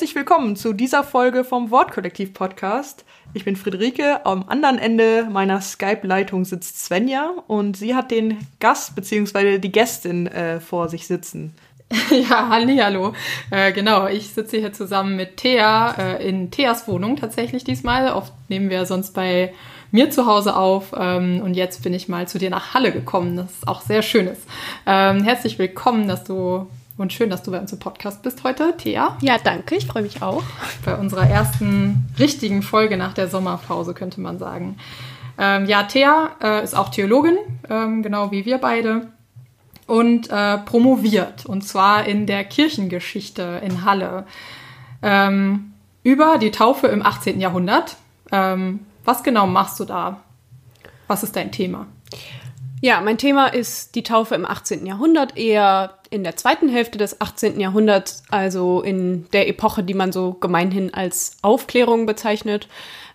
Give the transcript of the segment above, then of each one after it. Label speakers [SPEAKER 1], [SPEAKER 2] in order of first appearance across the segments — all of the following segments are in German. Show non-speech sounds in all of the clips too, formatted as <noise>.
[SPEAKER 1] Herzlich willkommen zu dieser Folge vom Wortkollektiv Podcast. Ich bin Friederike, am anderen Ende meiner Skype-Leitung sitzt Svenja und sie hat den Gast bzw. die Gästin äh, vor sich sitzen. <laughs>
[SPEAKER 2] Ja, hallo. Äh, genau, ich sitze hier zusammen mit Thea äh, in Theas Wohnung tatsächlich diesmal. Oft nehmen wir sonst bei mir zu Hause auf ähm, und jetzt bin ich mal zu dir nach Halle gekommen, das ist auch sehr schön ist. Ähm, herzlich willkommen, dass du und schön, dass du bei uns im Podcast bist heute, Thea.
[SPEAKER 3] Ja, danke, ich freue mich auch.
[SPEAKER 2] Bei unserer ersten richtigen Folge nach der Sommerpause, könnte man sagen. Ähm, ja, Thea äh, ist auch Theologin, ähm, genau wie wir beide und äh, promoviert, und zwar in der Kirchengeschichte in Halle, ähm, über die Taufe im 18. Jahrhundert. Ähm, was genau machst du da? Was ist dein Thema?
[SPEAKER 3] Ja, mein Thema ist die Taufe im 18. Jahrhundert, eher in der zweiten Hälfte des 18. Jahrhunderts, also in der Epoche, die man so gemeinhin als Aufklärung bezeichnet.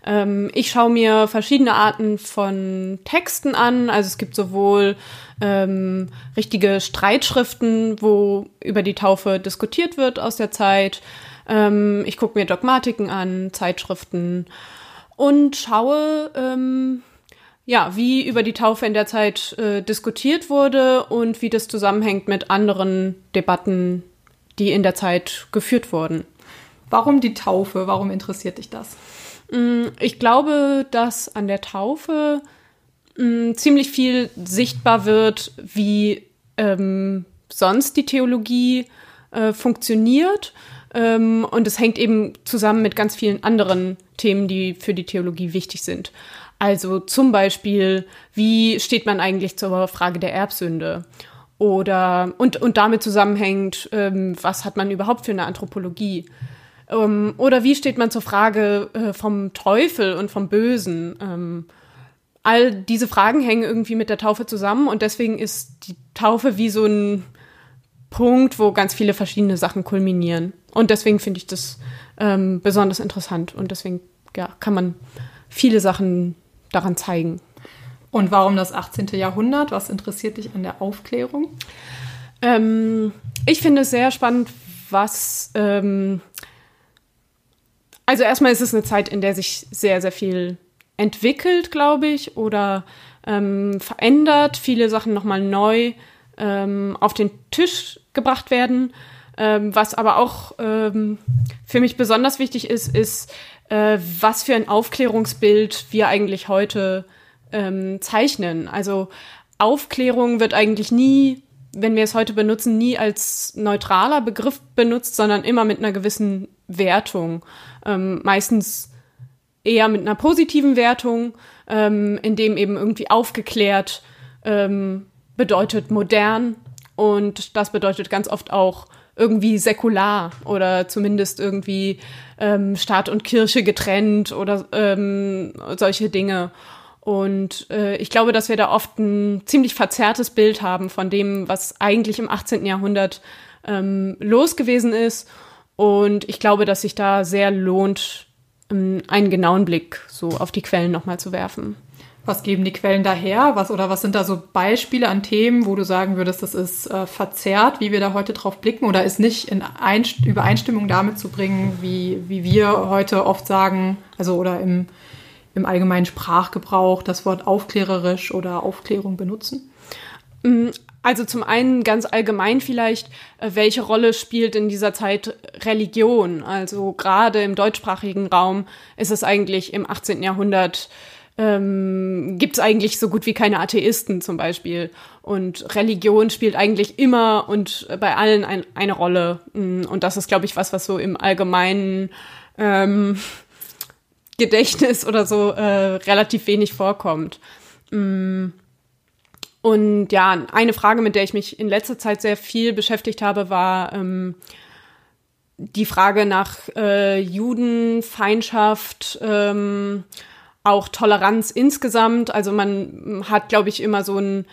[SPEAKER 3] Ähm, ich schaue mir verschiedene Arten von Texten an. Also es gibt sowohl ähm, richtige Streitschriften, wo über die Taufe diskutiert wird aus der Zeit. Ähm, ich gucke mir Dogmatiken an, Zeitschriften und schaue, ähm, ja, wie über die Taufe in der Zeit äh, diskutiert wurde und wie das zusammenhängt mit anderen Debatten, die in der Zeit geführt wurden.
[SPEAKER 2] Warum die Taufe? Warum interessiert dich das?
[SPEAKER 3] Mm, Ich glaube, dass an der Taufe mh, ziemlich viel sichtbar wird, wie ähm, sonst die Theologie äh, funktioniert. Ähm, und es hängt eben zusammen mit ganz vielen anderen Themen, die für die Theologie wichtig sind. Also zum Beispiel, wie steht man eigentlich zur Frage der Erbsünde? Oder und, und damit zusammenhängt, ähm, was hat man überhaupt für eine Anthropologie? Ähm, oder wie steht man zur Frage äh, vom Teufel und vom Bösen? Ähm, all diese Fragen hängen irgendwie mit der Taufe zusammen und deswegen ist die Taufe wie so ein Punkt, wo ganz viele verschiedene Sachen kulminieren. Und deswegen finde ich das ähm, besonders interessant und deswegen ja, kann man viele Sachen daran zeigen.
[SPEAKER 2] Und warum das 18. Jahrhundert? Was interessiert dich an der Aufklärung?
[SPEAKER 3] Ähm, ich finde es sehr spannend, was. Ähm, also, erstmal ist es eine Zeit, in der sich sehr, sehr viel entwickelt, glaube ich, oder ähm, verändert, viele Sachen nochmal neu ähm, auf den Tisch gebracht werden. Ähm, was aber auch ähm, für mich besonders wichtig ist, ist, äh, was für ein Aufklärungsbild wir eigentlich heute ähm, zeichnen. Also Aufklärung wird eigentlich nie, wenn wir es heute benutzen, nie als neutraler Begriff benutzt, sondern immer mit einer gewissen Wertung. Ähm, meistens eher mit einer positiven Wertung, ähm, in dem eben irgendwie aufgeklärt ähm, bedeutet modern und das bedeutet ganz oft auch irgendwie säkular oder zumindest irgendwie ähm, Staat und Kirche getrennt oder ähm, solche Dinge. Und äh, ich glaube, dass wir da oft ein ziemlich verzerrtes Bild haben von dem, was eigentlich im 18. Jahrhundert ähm, los gewesen ist. Und ich glaube, dass sich da sehr lohnt, ähm, einen genauen Blick so auf die Quellen nochmal zu werfen.
[SPEAKER 2] Was geben die Quellen daher? Was oder was sind da so Beispiele an Themen, wo du sagen würdest, das ist äh, verzerrt, wie wir da heute drauf blicken oder ist nicht in Einst Übereinstimmung damit zu bringen, wie, wie wir heute oft sagen, also oder im, im allgemeinen Sprachgebrauch das Wort aufklärerisch oder Aufklärung benutzen?
[SPEAKER 3] Also zum einen ganz allgemein vielleicht, äh, welche Rolle spielt in dieser Zeit Religion? Also gerade im deutschsprachigen Raum ist es eigentlich im 18. Jahrhundert ähm, gibt es eigentlich so gut wie keine Atheisten zum Beispiel. Und Religion spielt eigentlich immer und bei allen ein, eine Rolle. Und das ist, glaube ich, was, was so im allgemeinen ähm, Gedächtnis oder so äh, relativ wenig vorkommt. Mm. Und ja, eine Frage, mit der ich mich in letzter Zeit sehr viel beschäftigt habe, war ähm, die Frage nach äh, Judenfeindschaft, ähm, auch Toleranz insgesamt. Also man hat, glaube ich, immer so ein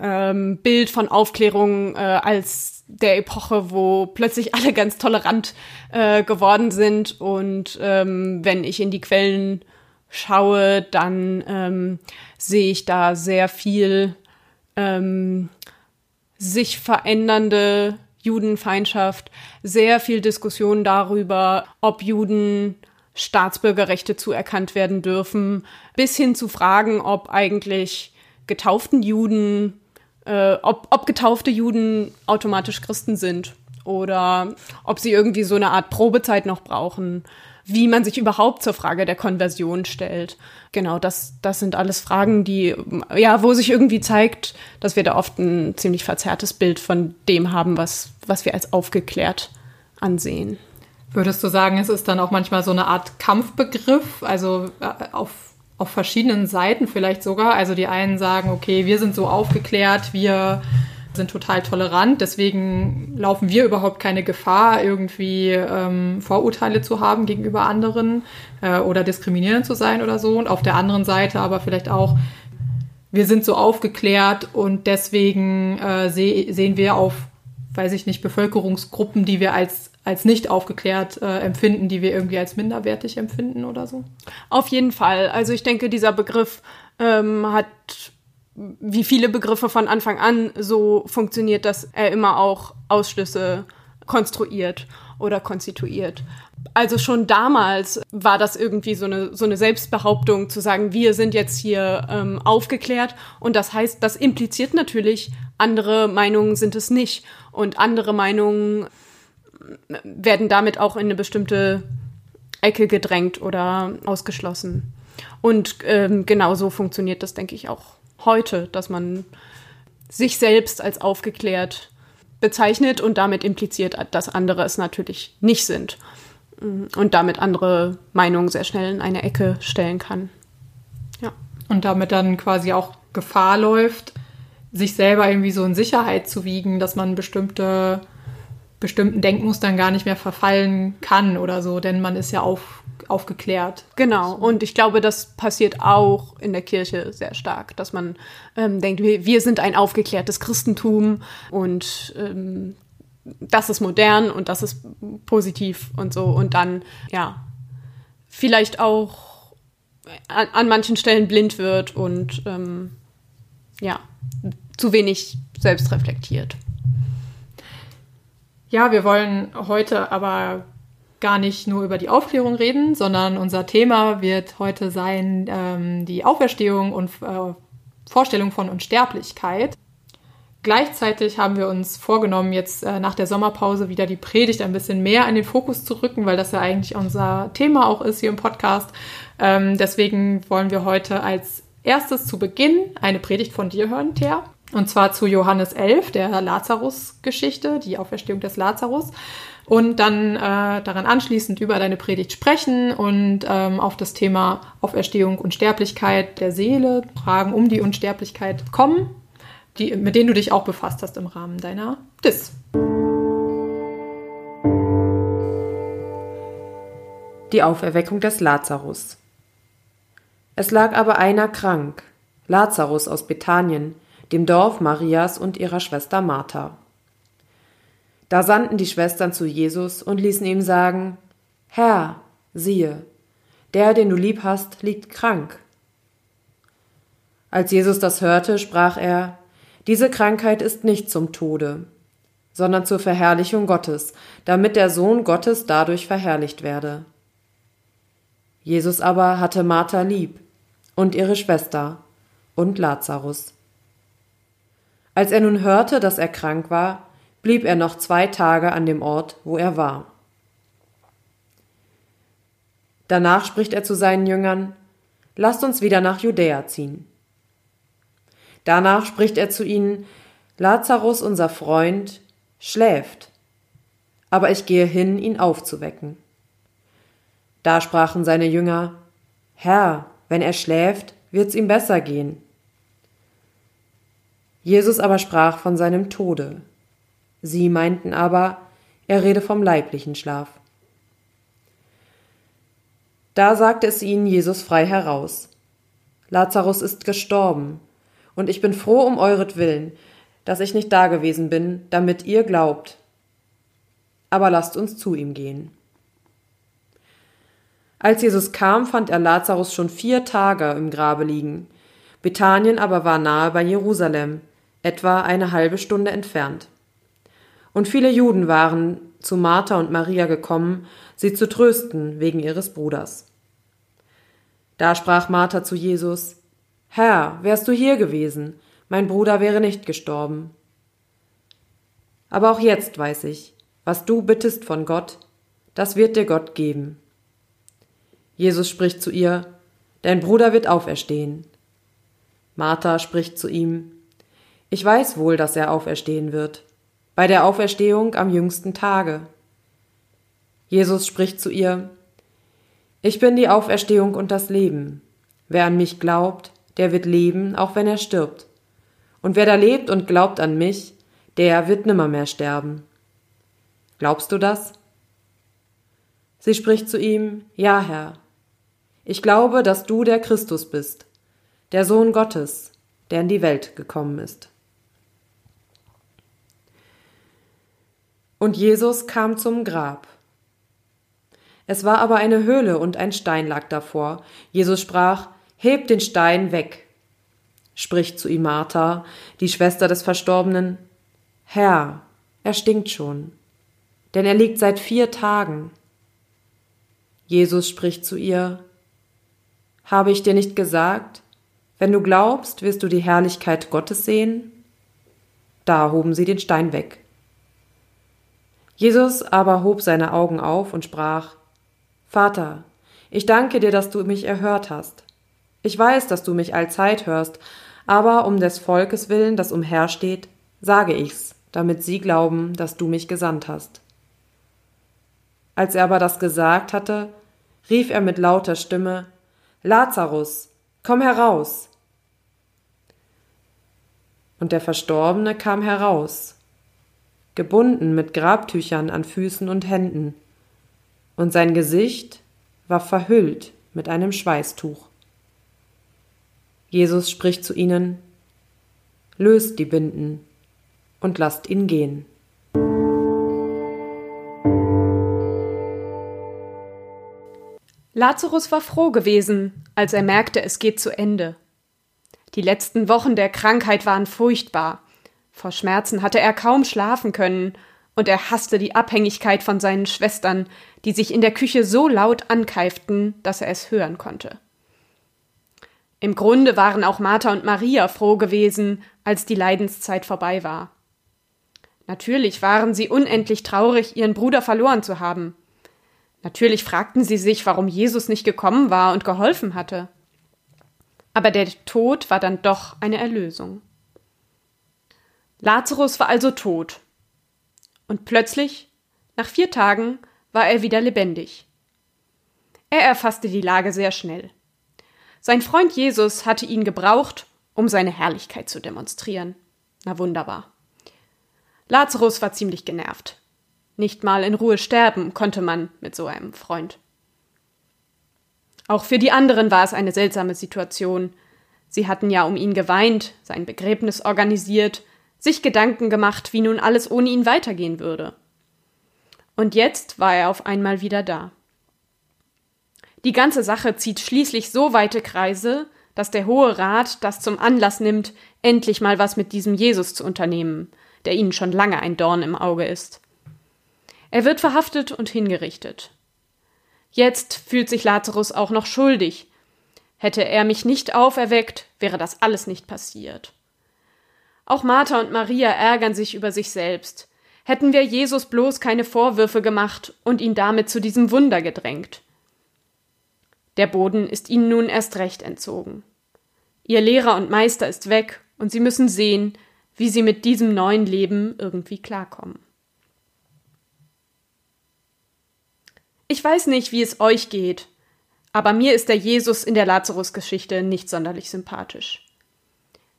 [SPEAKER 3] ähm, Bild von Aufklärung äh, als der Epoche, wo plötzlich alle ganz tolerant äh, geworden sind. Und ähm, wenn ich in die Quellen schaue, dann ähm, sehe ich da sehr viel ähm, sich verändernde Judenfeindschaft, sehr viel Diskussion darüber, ob Juden Staatsbürgerrechte zuerkannt werden dürfen, bis hin zu Fragen, ob eigentlich getauften Juden, äh, ob, ob getaufte Juden automatisch Christen sind oder ob sie irgendwie so eine Art Probezeit noch brauchen, wie man sich überhaupt zur Frage der Konversion stellt. Genau, das, das sind alles Fragen, die, ja, wo sich irgendwie zeigt, dass wir da oft ein ziemlich verzerrtes Bild von dem haben, was, was wir als aufgeklärt ansehen.
[SPEAKER 2] Würdest du sagen, es ist dann auch manchmal so eine Art Kampfbegriff, also äh, auf, auf verschiedenen Seiten vielleicht sogar? Also die einen sagen, okay, wir sind so aufgeklärt, wir sind total tolerant, deswegen laufen wir überhaupt keine Gefahr, irgendwie ähm, Vorurteile zu haben gegenüber anderen äh, oder diskriminierend zu sein oder so. Und auf der anderen Seite aber vielleicht auch, wir sind so aufgeklärt und deswegen äh, seh, sehen wir auf, weiß ich nicht, Bevölkerungsgruppen, die wir als als nicht aufgeklärt äh, empfinden, die wir irgendwie als minderwertig empfinden oder so?
[SPEAKER 3] Auf jeden Fall. Also ich denke, dieser Begriff ähm, hat wie viele Begriffe von Anfang an so funktioniert, dass er immer auch Ausschlüsse konstruiert oder konstituiert. Also schon damals war das irgendwie so eine, so eine Selbstbehauptung zu sagen, wir sind jetzt hier ähm, aufgeklärt und das heißt, das impliziert natürlich, andere Meinungen sind es nicht und andere Meinungen werden damit auch in eine bestimmte Ecke gedrängt oder ausgeschlossen. Und ähm, genau so funktioniert das, denke ich, auch heute, dass man sich selbst als aufgeklärt bezeichnet und damit impliziert, dass andere es natürlich nicht sind und damit andere Meinungen sehr schnell in eine Ecke stellen kann.
[SPEAKER 2] Ja. Und damit dann quasi auch Gefahr läuft, sich selber irgendwie so in Sicherheit zu wiegen, dass man bestimmte bestimmten Denkmustern gar nicht mehr verfallen kann oder so, denn man ist ja auf, aufgeklärt.
[SPEAKER 3] Genau, und ich glaube, das passiert auch in der Kirche sehr stark, dass man ähm, denkt, wir, wir sind ein aufgeklärtes Christentum und ähm, das ist modern und das ist positiv und so und dann, ja, vielleicht auch an, an manchen Stellen blind wird und ähm, ja, zu wenig selbst reflektiert.
[SPEAKER 2] Ja, wir wollen heute aber gar nicht nur über die Aufklärung reden, sondern unser Thema wird heute sein ähm, die Auferstehung und äh, Vorstellung von Unsterblichkeit. Gleichzeitig haben wir uns vorgenommen, jetzt äh, nach der Sommerpause wieder die Predigt ein bisschen mehr in den Fokus zu rücken, weil das ja eigentlich unser Thema auch ist hier im Podcast. Ähm, deswegen wollen wir heute als erstes zu Beginn eine Predigt von dir hören, Thea. Und zwar zu Johannes 11, der Lazarus-Geschichte, die Auferstehung des Lazarus. Und dann äh, daran anschließend über deine Predigt sprechen und ähm, auf das Thema Auferstehung und Sterblichkeit der Seele, Fragen um die Unsterblichkeit kommen, die, mit denen du dich auch befasst hast im Rahmen deiner DIS.
[SPEAKER 4] Die Auferweckung des Lazarus. Es lag aber einer krank, Lazarus aus Bethanien, dem Dorf Marias und ihrer Schwester Martha. Da sandten die Schwestern zu Jesus und ließen ihm sagen, Herr, siehe, der, den du lieb hast, liegt krank. Als Jesus das hörte, sprach er, diese Krankheit ist nicht zum Tode, sondern zur Verherrlichung Gottes, damit der Sohn Gottes dadurch verherrlicht werde. Jesus aber hatte Martha lieb und ihre Schwester und Lazarus. Als er nun hörte, dass er krank war, blieb er noch zwei Tage an dem Ort, wo er war. Danach spricht er zu seinen Jüngern, Lasst uns wieder nach Judäa ziehen. Danach spricht er zu ihnen, Lazarus, unser Freund, schläft, aber ich gehe hin, ihn aufzuwecken. Da sprachen seine Jünger, Herr, wenn er schläft, wird's ihm besser gehen. Jesus aber sprach von seinem Tode. Sie meinten aber, er rede vom leiblichen Schlaf. Da sagte es ihnen Jesus frei heraus. Lazarus ist gestorben, und ich bin froh um euretwillen, dass ich nicht dagewesen bin, damit ihr glaubt. Aber lasst uns zu ihm gehen. Als Jesus kam, fand er Lazarus schon vier Tage im Grabe liegen. Bethanien aber war nahe bei Jerusalem, etwa eine halbe Stunde entfernt. Und viele Juden waren zu Martha und Maria gekommen, sie zu trösten wegen ihres Bruders. Da sprach Martha zu Jesus, Herr, wärst du hier gewesen, mein Bruder wäre nicht gestorben. Aber auch jetzt weiß ich, was du bittest von Gott, das wird dir Gott geben. Jesus spricht zu ihr, Dein Bruder wird auferstehen. Martha spricht zu ihm, Ich weiß wohl, dass er auferstehen wird, bei der Auferstehung am jüngsten Tage. Jesus spricht zu ihr, Ich bin die Auferstehung und das Leben. Wer an mich glaubt, der wird leben, auch wenn er stirbt. Und wer da lebt und glaubt an mich, der wird nimmermehr sterben. Glaubst du das? Sie spricht zu ihm, Ja, Herr. Ich glaube, dass du der Christus bist, der Sohn Gottes, der in die Welt gekommen ist. Und Jesus kam zum Grab. Es war aber eine Höhle und ein Stein lag davor. Jesus sprach, Heb den Stein weg. Spricht zu ihm Martha, die Schwester des Verstorbenen, Herr, er stinkt schon, denn er liegt seit vier Tagen. Jesus spricht zu ihr, habe ich dir nicht gesagt, wenn du glaubst, wirst du die Herrlichkeit Gottes sehen? Da hoben sie den Stein weg. Jesus aber hob seine Augen auf und sprach, Vater, ich danke dir, dass du mich erhört hast. Ich weiß, dass du mich allzeit hörst, aber um des Volkes willen, das umhersteht, sage ich's, damit sie glauben, dass du mich gesandt hast. Als er aber das gesagt hatte, rief er mit lauter Stimme, Lazarus, komm heraus. Und der Verstorbene kam heraus, gebunden mit Grabtüchern an Füßen und Händen, und sein Gesicht war verhüllt mit einem Schweißtuch. Jesus spricht zu ihnen, Löst die Binden und lasst ihn gehen.
[SPEAKER 3] Lazarus war froh gewesen, als er merkte, es geht zu Ende. Die letzten Wochen der Krankheit waren furchtbar. Vor Schmerzen hatte er kaum schlafen können, und er hasste die Abhängigkeit von seinen Schwestern, die sich in der Küche so laut ankeiften, dass er es hören konnte. Im Grunde waren auch Martha und Maria froh gewesen, als die Leidenszeit vorbei war. Natürlich waren sie unendlich traurig, ihren Bruder verloren zu haben. Natürlich fragten sie sich, warum Jesus nicht gekommen war und geholfen hatte. Aber der Tod war dann doch eine Erlösung. Lazarus war also tot. Und plötzlich, nach vier Tagen, war er wieder lebendig. Er erfasste die Lage sehr schnell. Sein Freund Jesus hatte ihn gebraucht, um seine Herrlichkeit zu demonstrieren. Na wunderbar. Lazarus war ziemlich genervt. Nicht mal in Ruhe sterben konnte man mit so einem Freund. Auch für die anderen war es eine seltsame Situation. Sie hatten ja um ihn geweint, sein Begräbnis organisiert, sich Gedanken gemacht, wie nun alles ohne ihn weitergehen würde. Und jetzt war er auf einmal wieder da. Die ganze Sache zieht schließlich so weite Kreise, dass der Hohe Rat das zum Anlass nimmt, endlich mal was mit diesem Jesus zu unternehmen, der ihnen schon lange ein Dorn im Auge ist. Er wird verhaftet und hingerichtet. Jetzt fühlt sich Lazarus auch noch schuldig. Hätte er mich nicht auferweckt, wäre das alles nicht passiert. Auch Martha und Maria ärgern sich über sich selbst. Hätten wir Jesus bloß keine Vorwürfe gemacht und ihn damit zu diesem Wunder gedrängt. Der Boden ist ihnen nun erst recht entzogen. Ihr Lehrer und Meister ist weg, und sie müssen sehen, wie sie mit diesem neuen Leben irgendwie klarkommen. Ich weiß nicht, wie es euch geht, aber mir ist der Jesus in der Lazarus-Geschichte nicht sonderlich sympathisch.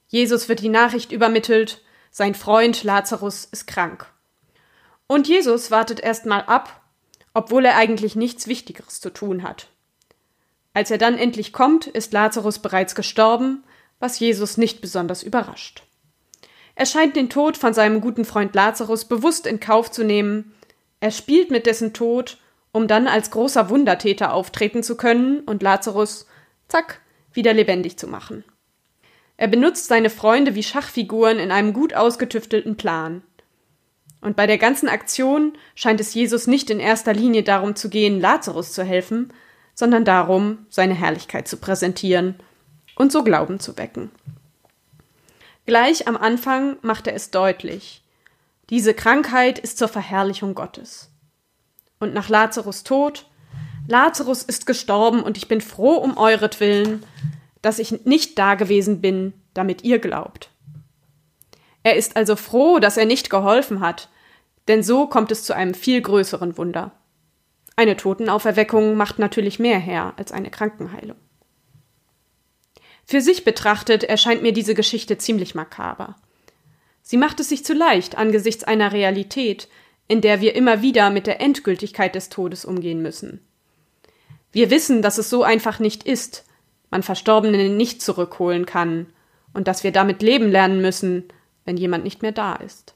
[SPEAKER 3] Jesus wird die Nachricht übermittelt, sein Freund Lazarus ist krank. Und Jesus wartet erst mal ab, obwohl er eigentlich nichts Wichtigeres zu tun hat. Als er dann endlich kommt, ist Lazarus bereits gestorben, was Jesus nicht besonders überrascht. Er scheint den Tod von seinem guten Freund Lazarus bewusst in Kauf zu nehmen, er spielt mit dessen Tod um dann als großer Wundertäter auftreten zu können und Lazarus, zack, wieder lebendig zu machen. Er benutzt seine Freunde wie Schachfiguren in einem gut ausgetüftelten Plan. Und bei der ganzen Aktion scheint es Jesus nicht in erster Linie darum zu gehen, Lazarus zu helfen, sondern darum, seine Herrlichkeit zu präsentieren und so Glauben zu wecken. Gleich am Anfang macht er es deutlich. Diese Krankheit ist zur Verherrlichung Gottes. Und nach Lazarus Tod, Lazarus ist gestorben und ich bin froh um euretwillen, dass ich nicht dagewesen bin, damit ihr glaubt. Er ist also froh, dass er nicht geholfen hat, denn so kommt es zu einem viel größeren Wunder. Eine Totenauferweckung macht natürlich mehr her als eine Krankenheilung. Für sich betrachtet erscheint mir diese Geschichte ziemlich makaber. Sie macht es sich zu leicht angesichts einer Realität, in der wir immer wieder mit der Endgültigkeit des Todes umgehen müssen. Wir wissen, dass es so einfach nicht ist, man Verstorbene nicht zurückholen kann und dass wir damit leben lernen müssen, wenn jemand nicht mehr da ist.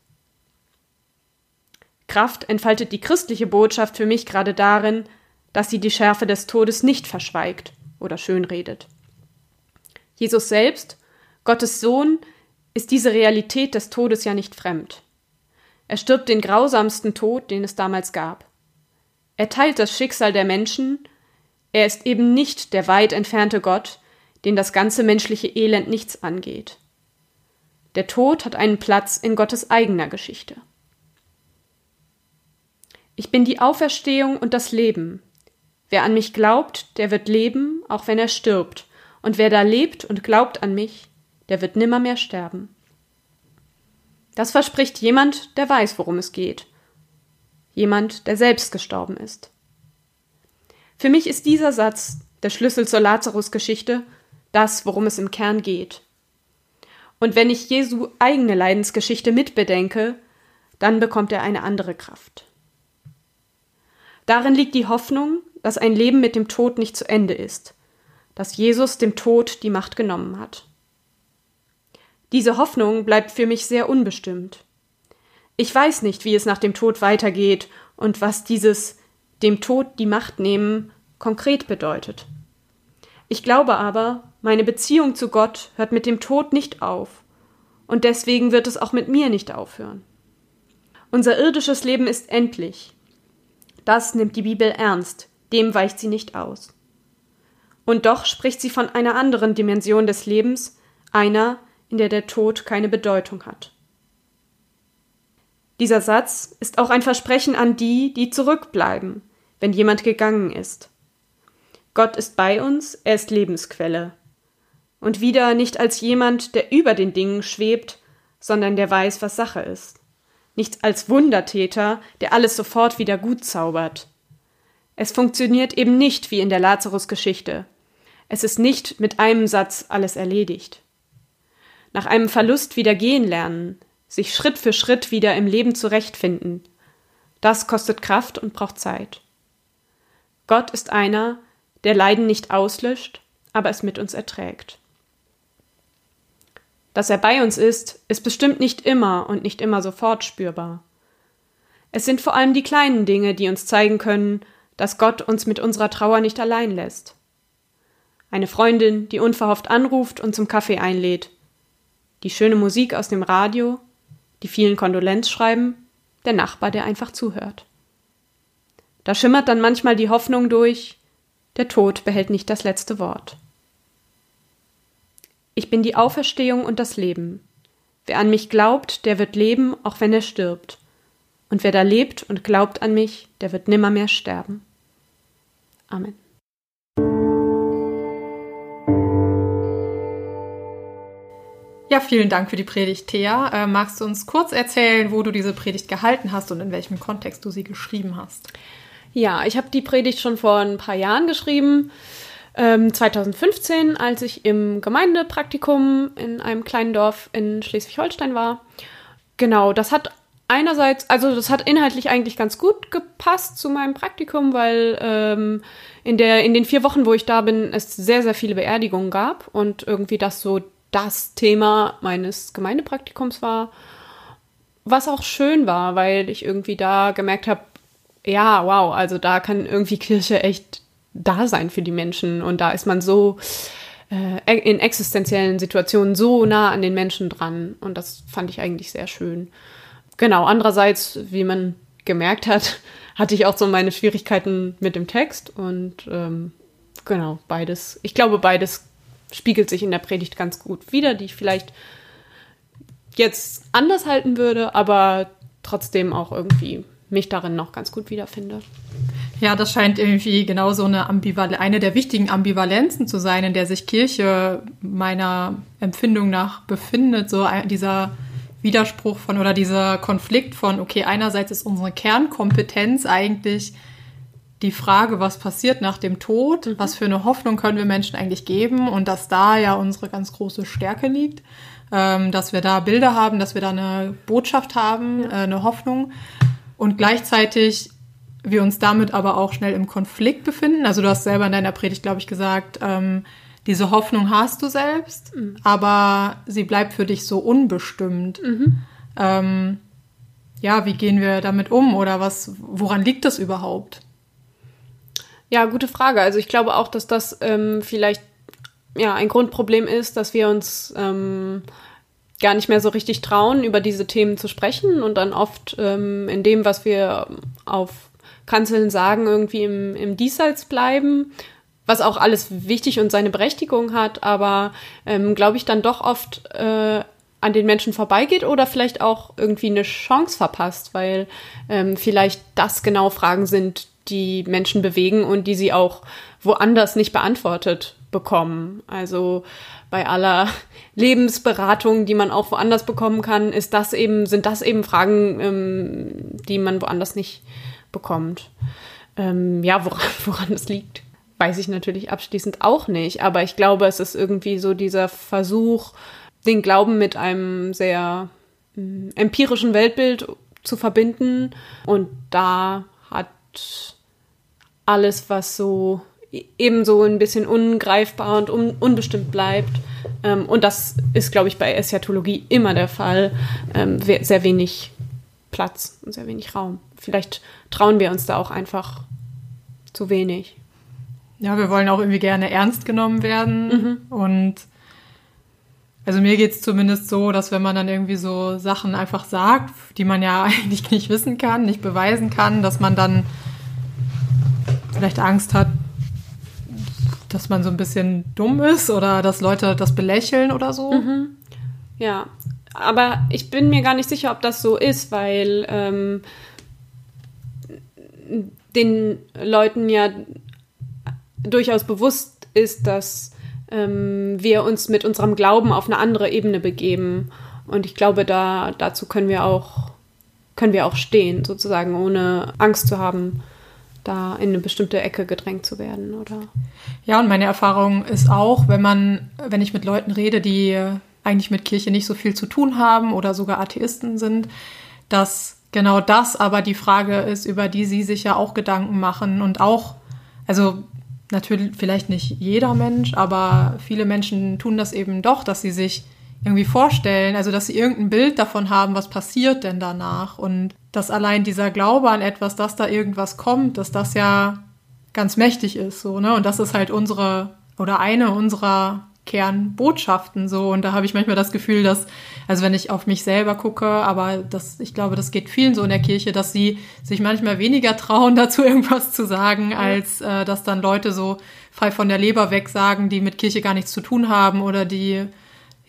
[SPEAKER 3] Kraft entfaltet die christliche Botschaft für mich gerade darin, dass sie die Schärfe des Todes nicht verschweigt oder schönredet. Jesus selbst, Gottes Sohn, ist diese Realität des Todes ja nicht fremd. Er stirbt den grausamsten Tod, den es damals gab. Er teilt das Schicksal der Menschen er ist eben nicht der weit entfernte Gott, den das ganze menschliche Elend nichts angeht. Der Tod hat einen Platz in Gottes eigener Geschichte. Ich bin die Auferstehung und das Leben. Wer an mich glaubt, der wird leben, auch wenn er stirbt, und wer da lebt und glaubt an mich, der wird nimmermehr sterben. Das verspricht jemand, der weiß, worum es geht. Jemand, der selbst gestorben ist. Für mich ist dieser Satz, der Schlüssel zur Lazarus-Geschichte, das, worum es im Kern geht. Und wenn ich Jesu eigene Leidensgeschichte mitbedenke, dann bekommt er eine andere Kraft. Darin liegt die Hoffnung, dass ein Leben mit dem Tod nicht zu Ende ist, dass Jesus dem Tod die Macht genommen hat. Diese Hoffnung bleibt für mich sehr unbestimmt. Ich weiß nicht, wie es nach dem Tod weitergeht und was dieses dem Tod die Macht nehmen, konkret bedeutet. Ich glaube aber, meine Beziehung zu Gott hört mit dem Tod nicht auf, und deswegen wird es auch mit mir nicht aufhören. Unser irdisches Leben ist endlich. Das nimmt die Bibel ernst, dem weicht sie nicht aus. Und doch spricht sie von einer anderen Dimension des Lebens, einer, in der der Tod keine Bedeutung hat. Dieser Satz ist auch ein Versprechen an die, die zurückbleiben, wenn jemand gegangen ist. Gott ist bei uns, er ist Lebensquelle. Und wieder nicht als jemand, der über den Dingen schwebt, sondern der weiß, was Sache ist. Nicht als Wundertäter, der alles sofort wieder gut zaubert. Es funktioniert eben nicht wie in der Lazarus-Geschichte. Es ist nicht mit einem Satz alles erledigt. Nach einem Verlust wieder gehen lernen, sich Schritt für Schritt wieder im Leben zurechtfinden. Das kostet Kraft und braucht Zeit. Gott ist einer, der Leiden nicht auslöscht, aber es mit uns erträgt. Dass er bei uns ist, ist bestimmt nicht immer und nicht immer sofort spürbar. Es sind vor allem die kleinen Dinge, die uns zeigen können, dass Gott uns mit unserer Trauer nicht allein lässt. Eine Freundin, die unverhofft anruft und zum Kaffee einlädt. Die schöne Musik aus dem Radio, die vielen Kondolenzschreiben, der Nachbar, der einfach zuhört. Da schimmert dann manchmal die Hoffnung durch, der Tod behält nicht das letzte Wort. Ich bin die Auferstehung und das Leben. Wer an mich glaubt, der wird leben, auch wenn er stirbt. Und wer da lebt und glaubt an mich, der wird nimmermehr sterben. Amen.
[SPEAKER 2] Ja, vielen Dank für die Predigt, Thea. Äh, magst du uns kurz erzählen, wo du diese Predigt gehalten hast und in welchem Kontext du sie geschrieben hast?
[SPEAKER 3] Ja, ich habe die Predigt schon vor ein paar Jahren geschrieben. Ähm, 2015, als ich im Gemeindepraktikum in einem kleinen Dorf in Schleswig-Holstein war. Genau, das hat einerseits, also das hat inhaltlich eigentlich ganz gut gepasst zu meinem Praktikum, weil ähm, in, der, in den vier Wochen, wo ich da bin, es sehr, sehr viele Beerdigungen gab und irgendwie das so das Thema meines Gemeindepraktikums war. Was auch schön war, weil ich irgendwie da gemerkt habe, ja, wow, also da kann irgendwie Kirche echt da sein für die Menschen und da ist man so äh, in existenziellen Situationen so nah an den Menschen dran und das fand ich eigentlich sehr schön. Genau, andererseits, wie man gemerkt hat, <laughs> hatte ich auch so meine Schwierigkeiten mit dem Text und ähm, genau, beides. Ich glaube, beides spiegelt sich in der Predigt ganz gut wider, die ich vielleicht jetzt anders halten würde, aber trotzdem auch irgendwie mich darin noch ganz gut wiederfinde.
[SPEAKER 2] Ja, das scheint irgendwie genau so eine, Ambival eine der wichtigen Ambivalenzen zu sein, in der sich Kirche meiner Empfindung nach befindet. So dieser Widerspruch von oder dieser Konflikt von, okay, einerseits ist unsere Kernkompetenz eigentlich die Frage, was passiert nach dem Tod, mhm. was für eine Hoffnung können wir Menschen eigentlich geben und dass da ja unsere ganz große Stärke liegt, ähm, dass wir da Bilder haben, dass wir da eine Botschaft haben, ja. äh, eine Hoffnung und gleichzeitig wir uns damit aber auch schnell im Konflikt befinden. Also du hast selber in deiner Predigt, glaube ich, gesagt, ähm, diese Hoffnung hast du selbst, mhm. aber sie bleibt für dich so unbestimmt. Mhm. Ähm, ja, wie gehen wir damit um oder was, woran liegt das überhaupt?
[SPEAKER 3] Ja, gute Frage. Also ich glaube auch, dass das ähm, vielleicht ja ein Grundproblem ist, dass wir uns ähm, gar nicht mehr so richtig trauen, über diese Themen zu sprechen und dann oft ähm, in dem, was wir auf Kanzeln sagen, irgendwie im, im Diesseits bleiben, was auch alles wichtig und seine Berechtigung hat, aber ähm, glaube ich dann doch oft äh, an den Menschen vorbeigeht oder vielleicht auch irgendwie eine Chance verpasst, weil ähm, vielleicht das genau Fragen sind, die Menschen bewegen und die sie auch woanders nicht beantwortet bekommen. Also bei aller Lebensberatung, die man auch woanders bekommen kann, ist das eben, sind das eben Fragen, ähm, die man woanders nicht bekommt. Ähm, ja, woran, <laughs> woran es liegt, weiß ich natürlich abschließend auch nicht. Aber ich glaube, es ist irgendwie so dieser Versuch, den Glauben mit einem sehr äh, empirischen Weltbild zu verbinden. Und da hat alles, was so ebenso ein bisschen ungreifbar und un unbestimmt bleibt. Ähm, und das ist, glaube ich, bei Eschatologie immer der Fall. Ähm, sehr wenig Platz und sehr wenig Raum. Vielleicht trauen wir uns da auch einfach zu wenig.
[SPEAKER 2] Ja, wir wollen auch irgendwie gerne ernst genommen werden. Mhm. Und also mir geht es zumindest so, dass wenn man dann irgendwie so Sachen einfach sagt, die man ja <laughs> eigentlich nicht wissen kann, nicht beweisen kann, dass man dann vielleicht Angst hat, dass man so ein bisschen dumm ist oder dass Leute das belächeln oder so.
[SPEAKER 3] Mhm. Ja, aber ich bin mir gar nicht sicher, ob das so ist, weil ähm, den Leuten ja durchaus bewusst ist, dass ähm, wir uns mit unserem Glauben auf eine andere Ebene begeben. Und ich glaube, da, dazu können wir auch, können wir auch stehen, sozusagen, ohne Angst zu haben, da in eine bestimmte Ecke gedrängt zu werden, oder?
[SPEAKER 2] Ja, und meine Erfahrung ist auch, wenn man, wenn ich mit Leuten rede, die eigentlich mit Kirche nicht so viel zu tun haben oder sogar Atheisten sind, dass genau das aber die Frage ist, über die sie sich ja auch Gedanken machen und auch, also natürlich vielleicht nicht jeder Mensch, aber viele Menschen tun das eben doch, dass sie sich irgendwie vorstellen, also dass sie irgendein Bild davon haben, was passiert denn danach und dass allein dieser Glaube an etwas, dass da irgendwas kommt, dass das ja ganz mächtig ist, so, ne? Und das ist halt unsere oder eine unserer Kernbotschaften so. Und da habe ich manchmal das Gefühl, dass, also wenn ich auf mich selber gucke, aber das, ich glaube, das geht vielen so in der Kirche, dass sie sich manchmal weniger trauen, <laughs> dazu irgendwas zu sagen, als äh, dass dann Leute so frei von der Leber weg sagen, die mit Kirche gar nichts zu tun haben oder die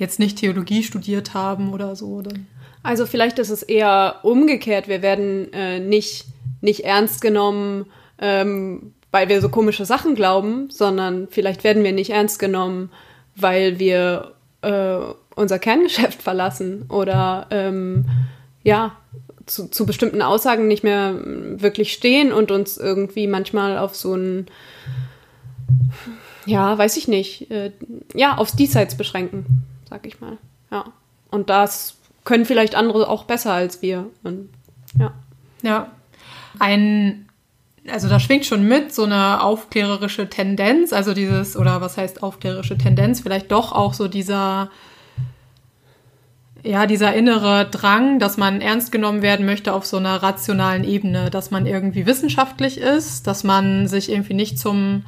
[SPEAKER 2] jetzt nicht Theologie studiert haben oder so. Dann.
[SPEAKER 3] Also vielleicht ist es eher umgekehrt. Wir werden äh, nicht, nicht ernst genommen, ähm, weil wir so komische Sachen glauben, sondern vielleicht werden wir nicht ernst genommen, weil wir äh, unser Kerngeschäft <laughs> verlassen oder ähm, ja, zu, zu bestimmten Aussagen nicht mehr wirklich stehen und uns irgendwie manchmal auf so ein, ja, weiß ich nicht, äh, ja, aufs Diesseits beschränken, sag ich mal. Ja. Und das können vielleicht andere auch besser als wir. Und, ja.
[SPEAKER 2] Ja. Ein also da schwingt schon mit so eine aufklärerische Tendenz, also dieses, oder was heißt aufklärerische Tendenz, vielleicht doch auch so dieser, ja, dieser innere Drang, dass man ernst genommen werden möchte auf so einer rationalen Ebene, dass man irgendwie wissenschaftlich ist, dass man sich irgendwie nicht zum,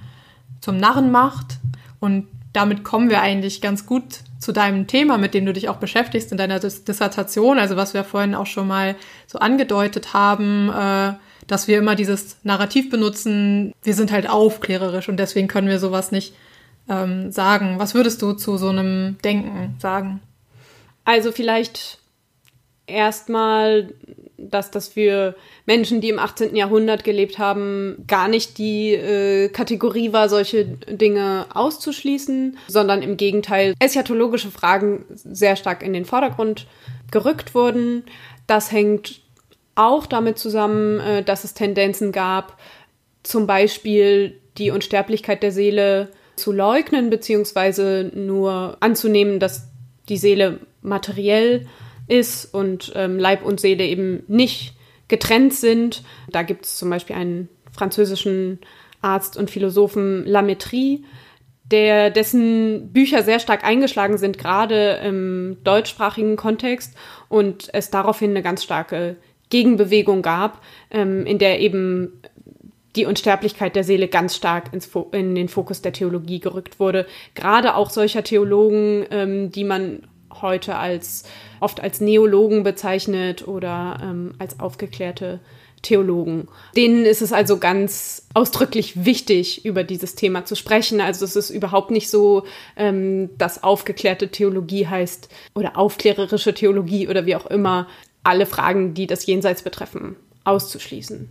[SPEAKER 2] zum Narren macht. Und damit kommen wir eigentlich ganz gut zu deinem Thema, mit dem du dich auch beschäftigst in deiner Dis Dissertation, also was wir vorhin auch schon mal so angedeutet haben, äh, dass wir immer dieses Narrativ benutzen, wir sind halt aufklärerisch und deswegen können wir sowas nicht ähm, sagen. Was würdest du zu so einem Denken sagen?
[SPEAKER 3] Also vielleicht erstmal, dass das für Menschen, die im 18. Jahrhundert gelebt haben, gar nicht die äh, Kategorie war, solche Dinge auszuschließen, sondern im Gegenteil eschatologische Fragen sehr stark in den Vordergrund gerückt wurden. Das hängt auch damit zusammen, äh, dass es Tendenzen gab, zum Beispiel die Unsterblichkeit der Seele zu leugnen, beziehungsweise nur anzunehmen, dass die Seele materiell ist und ähm, Leib und Seele eben nicht getrennt sind. Da gibt es zum Beispiel einen französischen Arzt und Philosophen Lametrie, der, dessen Bücher sehr stark eingeschlagen sind, gerade im deutschsprachigen Kontext und es daraufhin eine ganz starke Gegenbewegung gab, ähm, in der eben die Unsterblichkeit der Seele ganz stark ins in den Fokus der Theologie gerückt wurde. Gerade auch solcher Theologen, ähm, die man heute als oft als Neologen bezeichnet oder ähm, als aufgeklärte Theologen. Denen ist es also ganz ausdrücklich wichtig, über dieses Thema zu sprechen. Also es ist überhaupt nicht so, ähm, dass aufgeklärte Theologie heißt oder aufklärerische Theologie oder wie auch immer, alle Fragen, die das Jenseits betreffen, auszuschließen.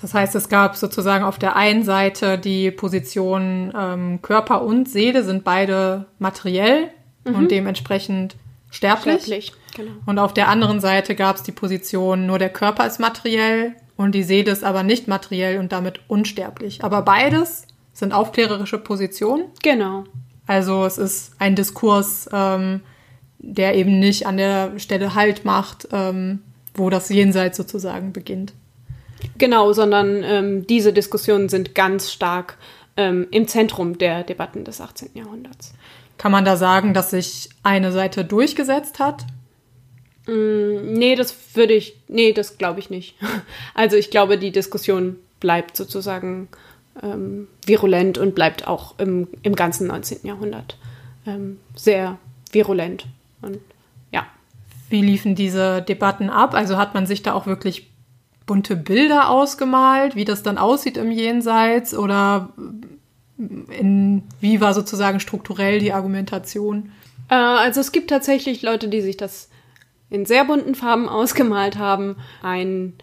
[SPEAKER 2] Das heißt, es gab sozusagen auf der einen Seite die Position ähm, Körper und Seele sind beide materiell mhm. und dementsprechend sterblich. sterblich genau. Und auf der anderen Seite gab es die Position, nur der Körper ist materiell und die Seele ist aber nicht materiell und damit unsterblich. Aber beides sind aufklärerische Positionen.
[SPEAKER 3] Genau.
[SPEAKER 2] Also es ist ein Diskurs, ähm, der eben nicht an der Stelle Halt macht, ähm, wo das Jenseits sozusagen beginnt.
[SPEAKER 3] Genau, sondern ähm, diese Diskussionen sind ganz stark ähm, im Zentrum der Debatten des 18. Jahrhunderts.
[SPEAKER 2] Kann man da sagen, dass sich eine Seite durchgesetzt hat?
[SPEAKER 3] Mm, nee, das würde ich, nee, das glaube ich nicht. <laughs> Also ich glaube, die Diskussion bleibt sozusagen ähm, virulent und bleibt auch im, im ganzen 19. Jahrhundert ähm, sehr virulent. Und ja.
[SPEAKER 2] Wie liefen diese Debatten ab? Also hat man sich da auch wirklich bunte Bilder ausgemalt, wie das dann aussieht im Jenseits oder in, wie war sozusagen strukturell die Argumentation?
[SPEAKER 3] Äh, also es gibt tatsächlich Leute, die sich das in sehr bunten Farben <laughs> ausgemalt haben. Ein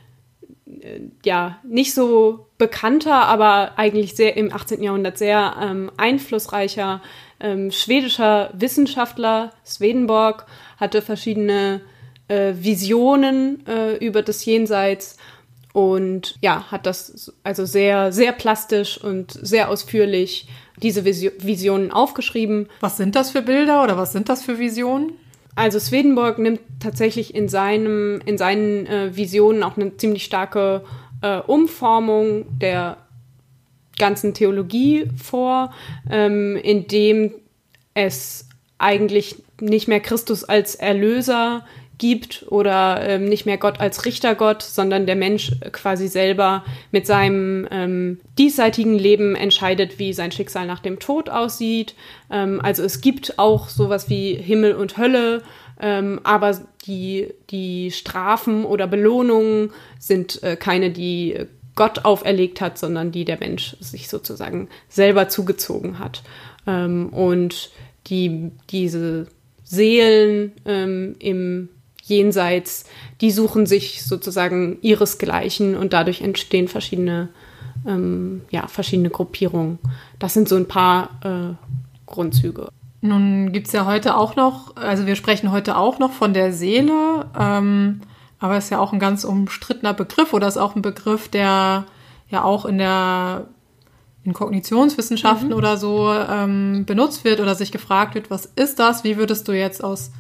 [SPEAKER 3] äh, ja nicht so bekannter, aber eigentlich sehr im 18. Jahrhundert sehr ähm, einflussreicher ähm, schwedischer Wissenschaftler Swedenborg hatte verschiedene äh, Visionen äh, über das Jenseits und ja, hat das also sehr, sehr plastisch und sehr ausführlich diese Visionen aufgeschrieben.
[SPEAKER 2] Was sind das für Bilder oder was sind das für Visionen?
[SPEAKER 3] Also Swedenborg nimmt tatsächlich in, seinem, in seinen äh, Visionen auch eine ziemlich starke äh, Umformung der ganzen Theologie vor, ähm, indem es eigentlich nicht mehr Christus als Erlöser gibt oder ähm, nicht mehr Gott als Richtergott, sondern der Mensch quasi selber mit seinem ähm, diesseitigen Leben entscheidet, wie sein Schicksal nach dem Tod aussieht. Ähm, also es gibt auch sowas wie Himmel und Hölle, ähm, aber die, die Strafen oder Belohnungen sind äh, keine, die Gott auferlegt hat, sondern die der Mensch sich sozusagen selber zugezogen hat. Ähm, und die, diese Seelen ähm, im Jenseits, die suchen sich sozusagen ihresgleichen und dadurch entstehen verschiedene, ähm, ja, verschiedene Gruppierungen. Das sind so ein paar äh, Grundzüge.
[SPEAKER 2] Nun gibt es ja heute auch noch, also wir sprechen heute auch noch von der Seele. Ähm, aber es ist ja auch ein ganz umstrittener Begriff oder ist auch ein Begriff, der ja auch in der in Kognitionswissenschaften mhm. oder so ähm, benutzt wird oder sich gefragt wird, was ist das? Wie würdest du jetzt aus,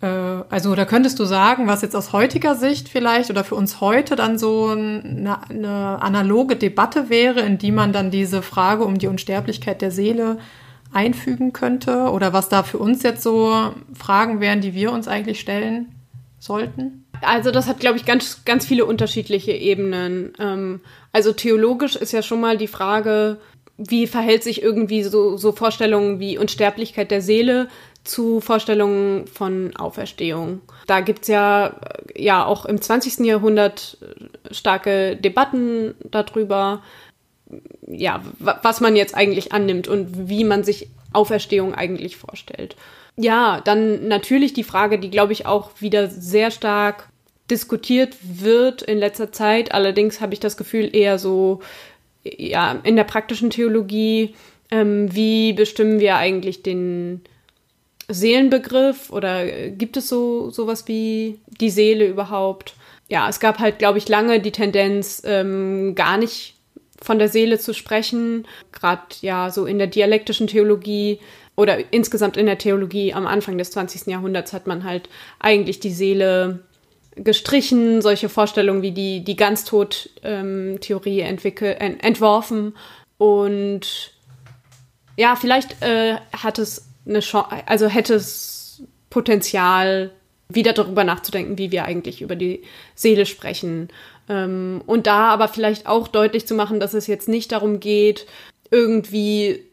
[SPEAKER 2] also da könntest du sagen, was jetzt aus heutiger Sicht vielleicht oder für uns heute dann so eine, eine analoge Debatte wäre, in die man dann diese Frage um die Unsterblichkeit der Seele einfügen könnte oder was da für uns jetzt so Fragen wären, die wir uns eigentlich stellen sollten?
[SPEAKER 3] Also das hat, glaube ich, ganz, ganz viele unterschiedliche Ebenen. Ähm, also theologisch ist ja schon mal die Frage, wie verhält sich irgendwie so, so Vorstellungen wie Unsterblichkeit der Seele zu Vorstellungen von Auferstehung. Da gibt's ja, ja auch im 20. Jahrhundert starke Debatten darüber, ja, was man jetzt eigentlich annimmt und wie man sich Auferstehung eigentlich vorstellt. Ja, dann natürlich die Frage, die glaube ich auch wieder sehr stark diskutiert wird in letzter Zeit. Allerdings habe ich das Gefühl eher so, ja, in der praktischen Theologie, ähm, wie bestimmen wir eigentlich den Seelenbegriff oder gibt es so sowas wie die Seele überhaupt? Ja, es gab halt, glaube ich, lange die Tendenz, ähm, gar nicht von der Seele zu sprechen, gerade ja so in der dialektischen Theologie oder insgesamt in der Theologie am Anfang des 20. Jahrhunderts hat man halt eigentlich die Seele gestrichen, solche Vorstellungen wie die, die Ganztod-Theorie ähm, ent entworfen. Und ja, vielleicht äh, hat es eine Chance, also hätte es Potenzial, wieder darüber nachzudenken, wie wir eigentlich über die Seele sprechen. Ähm, und da aber vielleicht auch deutlich zu machen, dass es jetzt nicht darum geht, irgendwie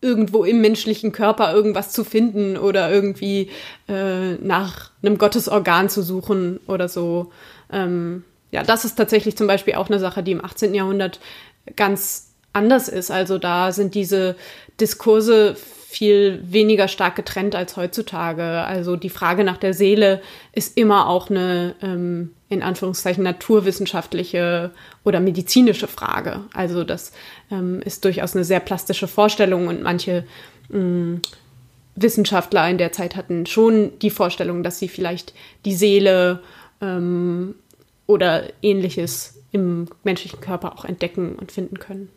[SPEAKER 3] irgendwo im menschlichen Körper irgendwas zu finden oder irgendwie äh, nach einem Gottesorgan zu suchen oder so. Ähm, ja, das ist tatsächlich zum Beispiel auch eine Sache, die im 18. Jahrhundert ganz anders ist. Also da sind diese Diskurse viel weniger stark getrennt als heutzutage. Also die Frage nach der Seele ist immer auch eine ähm, in Anführungszeichen naturwissenschaftliche oder medizinische Frage. Also das ähm, ist durchaus eine sehr plastische Vorstellung und manche ähm, Wissenschaftler in der Zeit hatten schon die Vorstellung, dass sie vielleicht die Seele ähm, oder ähnliches im menschlichen Körper auch entdecken und finden können.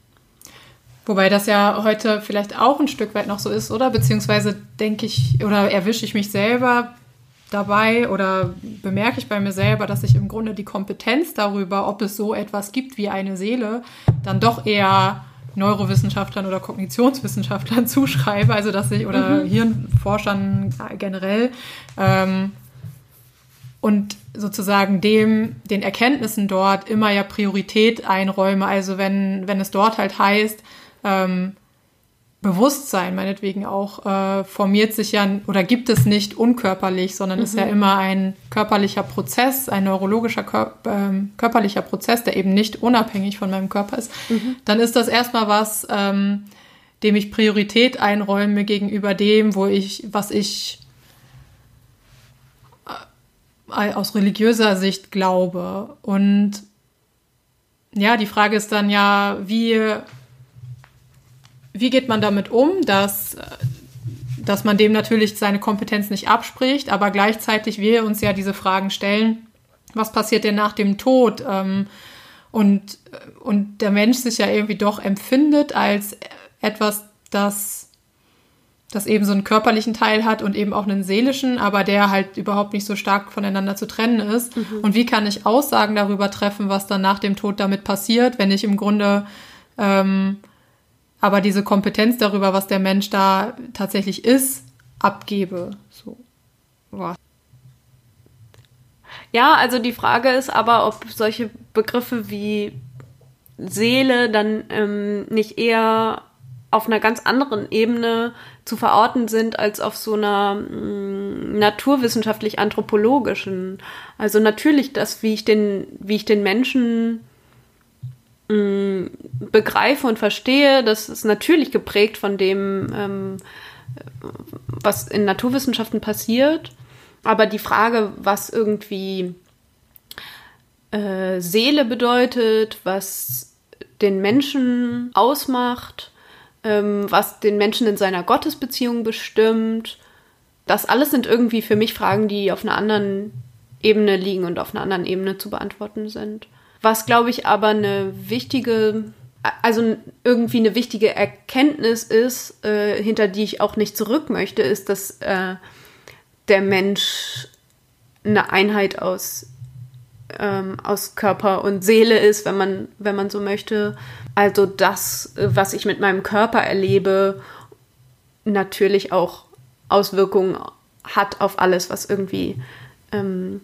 [SPEAKER 2] Wobei das ja heute vielleicht auch ein Stück weit noch so ist, oder? Beziehungsweise denke ich oder erwische ich mich selber dabei oder bemerke ich bei mir selber, dass ich im Grunde die Kompetenz darüber, ob es so etwas gibt wie eine Seele, dann doch eher Neurowissenschaftlern oder Kognitionswissenschaftlern <laughs> zuschreibe, also dass ich, oder mhm. Hirnforschern generell, ähm, und sozusagen dem, den Erkenntnissen dort immer ja Priorität einräume. Also wenn, wenn es dort halt heißt, ähm, Bewusstsein meinetwegen auch äh, formiert sich ja oder gibt es nicht unkörperlich, sondern mhm. ist ja mhm. immer ein körperlicher Prozess, ein neurologischer Kör ähm, körperlicher Prozess, der eben nicht unabhängig von meinem Körper ist, mhm. dann ist das erstmal was, ähm, dem ich Priorität einräume gegenüber dem, wo ich, was ich äh, aus religiöser Sicht glaube. Und ja, die Frage ist dann ja, wie wie geht man damit um, dass, dass man dem natürlich seine Kompetenz nicht abspricht, aber gleichzeitig wir uns ja diese Fragen stellen, was passiert denn nach dem Tod? Ähm, und, und der Mensch sich ja irgendwie doch empfindet als etwas, das, das eben so einen körperlichen Teil hat und eben auch einen seelischen, aber der halt überhaupt nicht so stark voneinander zu trennen ist. Mhm. Und wie kann ich Aussagen darüber treffen, was dann nach dem Tod damit passiert, wenn ich im Grunde ähm, aber diese Kompetenz darüber, was der Mensch da tatsächlich ist, abgebe. So. Boah.
[SPEAKER 3] Ja, also die Frage ist aber, ob solche Begriffe wie Seele dann ähm, nicht eher auf einer ganz anderen Ebene zu verorten sind als auf so einer mm, naturwissenschaftlich-anthropologischen. Also natürlich das, wie ich den, wie ich den Menschen mh, begreife und verstehe, das ist natürlich geprägt von dem, ähm, was in Naturwissenschaften passiert. Aber die Frage, was irgendwie äh, Seele bedeutet, was den Menschen ausmacht, ähm, was den Menschen in seiner Gottesbeziehung bestimmt, das alles sind irgendwie für mich Fragen, die auf einer anderen Ebene liegen und auf einer anderen Ebene zu beantworten sind. Was, glaube ich, aber eine wichtige, also irgendwie eine wichtige Erkenntnis ist, äh, hinter die ich auch nicht zurück möchte, ist, dass äh, der Mensch eine Einheit aus, ähm, aus Körper und Seele ist, wenn man, wenn man so möchte. Also das, was ich mit meinem Körper erlebe, natürlich auch Auswirkungen hat auf alles, was irgendwie ähm,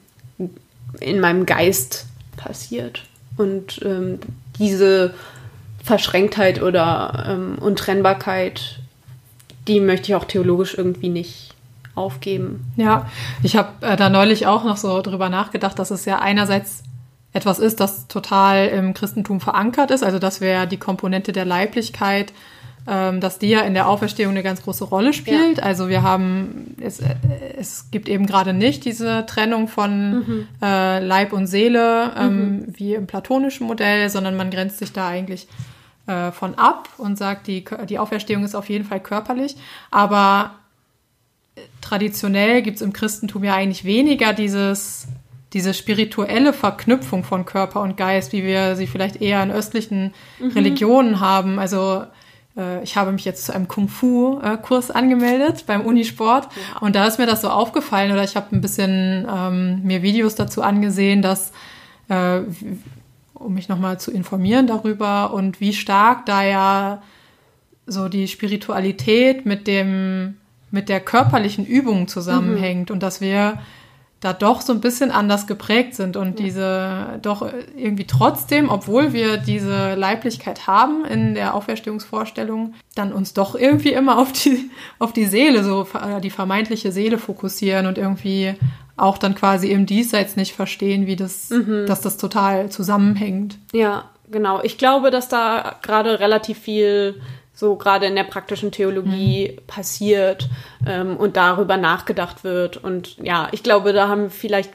[SPEAKER 3] in meinem Geist passiert. Und ähm, diese Verschränktheit oder ähm, Untrennbarkeit, die möchte ich auch theologisch irgendwie nicht aufgeben.
[SPEAKER 2] Ja, ich habe äh, da neulich auch noch so drüber nachgedacht, dass es ja einerseits etwas ist, das total im Christentum verankert ist, also dass wir die Komponente der Leiblichkeit, dass die ja in der Auferstehung eine ganz große Rolle spielt. Also wir haben, es, äh, es gibt eben gerade nicht diese Trennung von äh, Leib und Seele ähm, wie im platonischen Modell, sondern man grenzt sich da eigentlich äh, von ab und sagt, die, die Auferstehung ist auf jeden Fall körperlich, aber traditionell gibt es im Christentum ja eigentlich weniger dieses, diese spirituelle Verknüpfung von Körper und Geist, wie wir sie vielleicht eher in östlichen Religionen haben. Also äh, ich habe mich jetzt zu einem Kung-Fu-Kurs angemeldet beim Unisport. Und da ist mir das so aufgefallen oder ich habe ein bisschen ähm, mir Videos dazu angesehen, dass äh, um mich nochmal zu informieren darüber und wie stark da ja so die Spiritualität mit dem mit der körperlichen Übung zusammenhängt und dass wir da doch so ein bisschen anders geprägt sind und diese doch irgendwie trotzdem, obwohl wir diese Leiblichkeit haben in der Auferstehungsvorstellung, dann uns doch irgendwie immer auf die, auf die Seele, so äh, die vermeintliche Seele fokussieren und irgendwie auch dann quasi im Diesseits nicht verstehen, wie das, dass das total zusammenhängt.
[SPEAKER 3] Ja, genau. Ich glaube, dass da gerade relativ viel so gerade in der praktischen Theologie passiert ähm, und darüber nachgedacht wird. Und ja, ich glaube, da haben vielleicht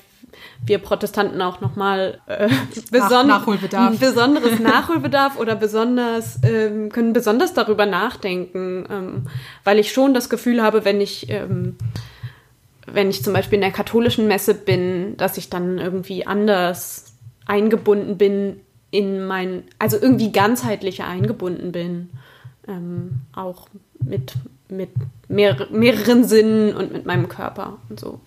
[SPEAKER 3] wir Protestanten auch nochmal äh, beson
[SPEAKER 2] Nachholbedarf.
[SPEAKER 3] besonderes <laughs> Nachholbedarf oder besonders ähm, können besonders darüber nachdenken, ähm, weil ich schon das Gefühl habe, wenn ich ähm, wenn ich zum Beispiel in der katholischen Messe bin, dass ich dann irgendwie anders eingebunden bin in mein, also irgendwie ganzheitlicher eingebunden bin. Ähm, auch mit, mit mehr, mehreren Sinnen und mit meinem Körper und so.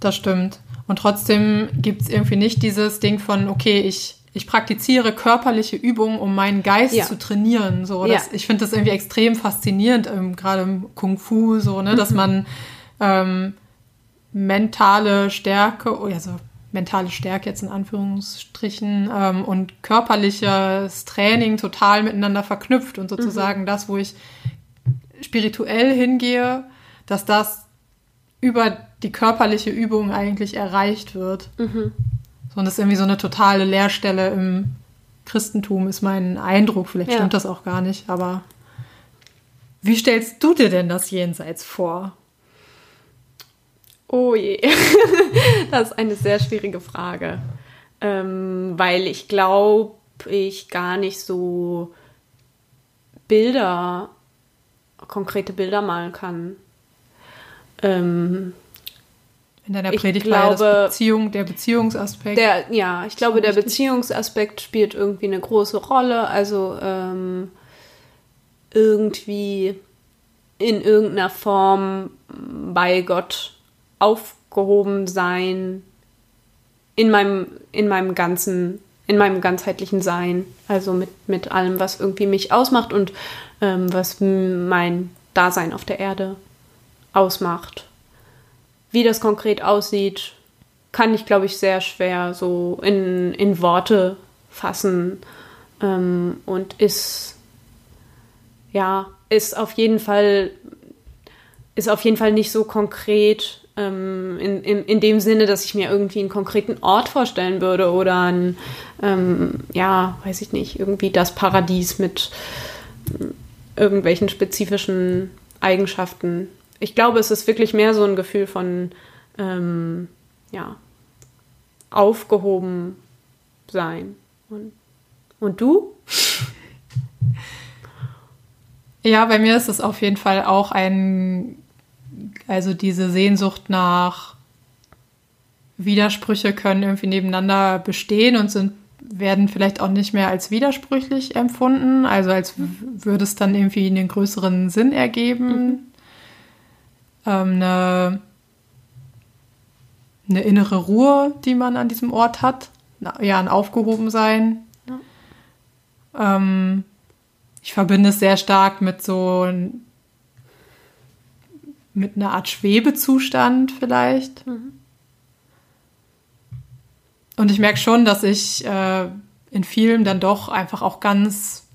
[SPEAKER 2] Das stimmt. Und trotzdem gibt es irgendwie nicht dieses Ding von, okay, ich, ich praktiziere körperliche Übungen, um meinen Geist
[SPEAKER 3] Ja.
[SPEAKER 2] zu trainieren. So, das,
[SPEAKER 3] Ja.
[SPEAKER 2] Ich finde das irgendwie extrem faszinierend, ähm, gerade im Kung Fu, so, ne,
[SPEAKER 3] Mhm.
[SPEAKER 2] dass man ähm, mentale Stärke, also mentale Stärke jetzt in Anführungsstrichen ähm, und körperliches Training total miteinander verknüpft und sozusagen
[SPEAKER 3] Mhm.
[SPEAKER 2] das, wo ich spirituell hingehe, dass das über die körperliche Übung eigentlich erreicht wird.
[SPEAKER 3] Mhm.
[SPEAKER 2] So, und das ist irgendwie so eine totale Leerstelle im Christentum, ist mein Eindruck. Vielleicht
[SPEAKER 3] Ja.
[SPEAKER 2] stimmt das auch gar nicht, aber wie stellst du dir denn das Jenseits vor?
[SPEAKER 3] Oh je, <laughs> das ist eine sehr schwierige Frage, ähm, weil ich glaube, ich gar nicht so Bilder, konkrete Bilder malen kann. Ähm,
[SPEAKER 2] In deiner
[SPEAKER 3] Ich
[SPEAKER 2] Predigt war ja
[SPEAKER 3] glaube,
[SPEAKER 2] Beziehung, der Beziehungsaspekt.
[SPEAKER 3] der, ja, ich glaube, der. Beziehungsaspekt spielt irgendwie eine große Rolle. Also ähm, irgendwie in irgendeiner Form bei Gott aufgehoben sein in meinem, in meinem ganzen, in meinem ganzheitlichen Sein. Also mit, mit allem, was irgendwie mich ausmacht und ähm, was mein Dasein auf der Erde ausmacht. Wie das konkret aussieht, kann ich, glaube ich, sehr schwer so in, in Worte fassen ähm, und ist, ja, ist auf jeden Fall, ist auf jeden Fall nicht so konkret ähm, in, in, in dem Sinne, dass ich mir irgendwie einen konkreten Ort vorstellen würde oder ein, ähm, ja, weiß ich nicht, irgendwie das Paradies mit ähm, irgendwelchen spezifischen Eigenschaften. Ich glaube, es ist wirklich mehr so ein Gefühl von, ähm, ja, aufgehoben sein. Und, und du? <laughs>
[SPEAKER 2] Ja, bei mir ist es auf jeden Fall auch ein, also diese Sehnsucht nach Widersprüche können irgendwie nebeneinander bestehen und sind, werden vielleicht auch nicht mehr als widersprüchlich empfunden, also als würde es dann irgendwie einen größeren Sinn ergeben. Ähm, eine, eine innere Ruhe, die man an diesem Ort hat, ja, ein Aufgehobensein. Ähm, ich verbinde es sehr stark mit so mit einer Art Schwebezustand vielleicht. Und ich merke schon, dass ich äh, in vielen dann doch einfach auch ganz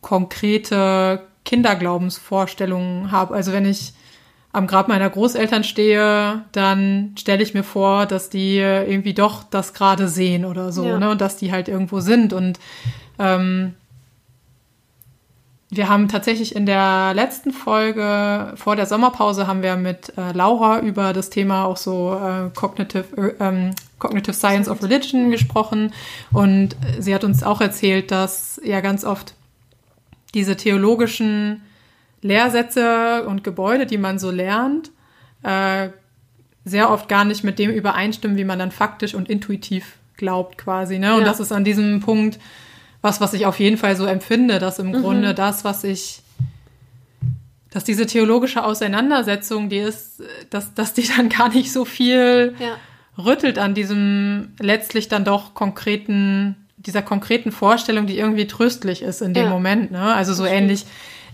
[SPEAKER 2] konkrete Kinderglaubensvorstellungen habe. Also wenn ich am Grab meiner Großeltern stehe, dann stelle ich mir vor, dass die irgendwie doch das gerade sehen oder so,
[SPEAKER 3] Ja.
[SPEAKER 2] ne? Und dass die halt irgendwo sind. Und ähm, wir haben tatsächlich in der letzten Folge vor der Sommerpause haben wir mit äh, Laura über das Thema auch so äh, Cognitive, äh, ähm, Cognitive Science of Religion gesprochen und sie hat uns auch erzählt, dass ja ganz oft diese theologischen Lehrsätze und Gebäude, die man so lernt, äh, sehr oft gar nicht mit dem übereinstimmen, wie man dann faktisch und intuitiv glaubt quasi. Ne? Und
[SPEAKER 3] Ja.
[SPEAKER 2] das ist an diesem Punkt was, was ich auf jeden Fall so empfinde, dass
[SPEAKER 3] Mhm.
[SPEAKER 2] im Grunde das, was ich, dass diese theologische Auseinandersetzung, die ist, dass, dass die dann gar nicht so viel
[SPEAKER 3] Ja.
[SPEAKER 2] rüttelt an diesem letztlich dann doch konkreten, dieser konkreten Vorstellung, die irgendwie tröstlich ist in dem
[SPEAKER 3] Ja.
[SPEAKER 2] Moment. Ne? Also so ähnlich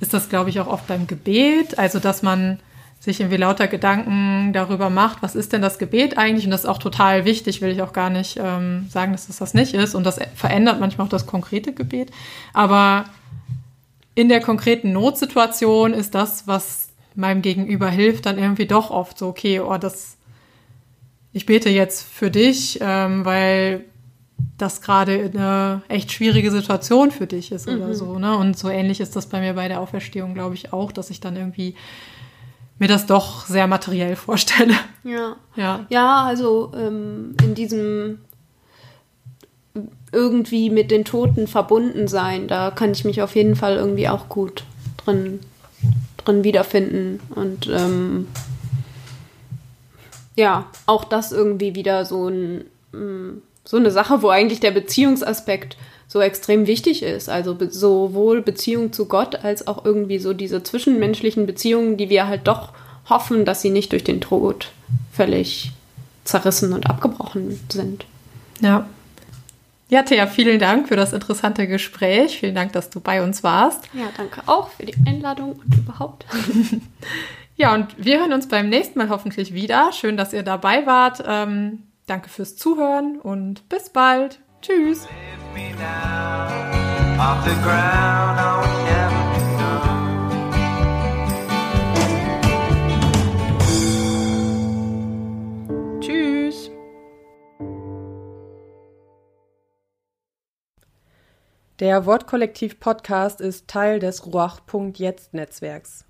[SPEAKER 2] ist das, glaube ich, auch oft beim Gebet. Also, dass man sich irgendwie lauter Gedanken darüber macht, was ist denn das Gebet eigentlich? Und das ist auch total wichtig, will ich auch gar nicht ähm, sagen, dass das das nicht ist. Und das verändert manchmal auch das konkrete Gebet. Aber in der konkreten Notsituation ist das, was meinem Gegenüber hilft, dann irgendwie doch oft so, okay, oh, das, ich bete jetzt für dich, ähm, weil das gerade eine echt schwierige Situation für dich ist oder so, ne? Und so ähnlich ist das bei mir bei der Auferstehung, glaube ich, auch, dass ich dann irgendwie mir das doch sehr materiell vorstelle.
[SPEAKER 3] Ja.
[SPEAKER 2] Ja.
[SPEAKER 3] Ja, also ähm, in diesem irgendwie mit den Toten verbunden sein, da kann ich mich auf jeden Fall irgendwie auch gut drin, drin wiederfinden. Und ähm, ja, auch das irgendwie wieder so, ein, mm, so eine Sache, wo eigentlich der Beziehungsaspekt so extrem wichtig ist. Also sowohl Beziehung zu Gott als auch irgendwie so diese zwischenmenschlichen Beziehungen, die wir halt doch hoffen, dass sie nicht durch den Tod völlig zerrissen und abgebrochen sind.
[SPEAKER 2] Ja. Ja, Thea, vielen Dank für das interessante Gespräch. Vielen Dank, dass du bei uns warst.
[SPEAKER 3] Ja, danke auch für die Einladung und überhaupt. <laughs>
[SPEAKER 2] Ja, und wir hören uns beim nächsten Mal hoffentlich wieder. Schön, dass ihr dabei wart. Ähm, danke fürs Zuhören und bis bald. Tschüss. Tschüss.
[SPEAKER 4] Der Wortkollektiv Podcast ist Teil des Ruach.jetzt Netzwerks.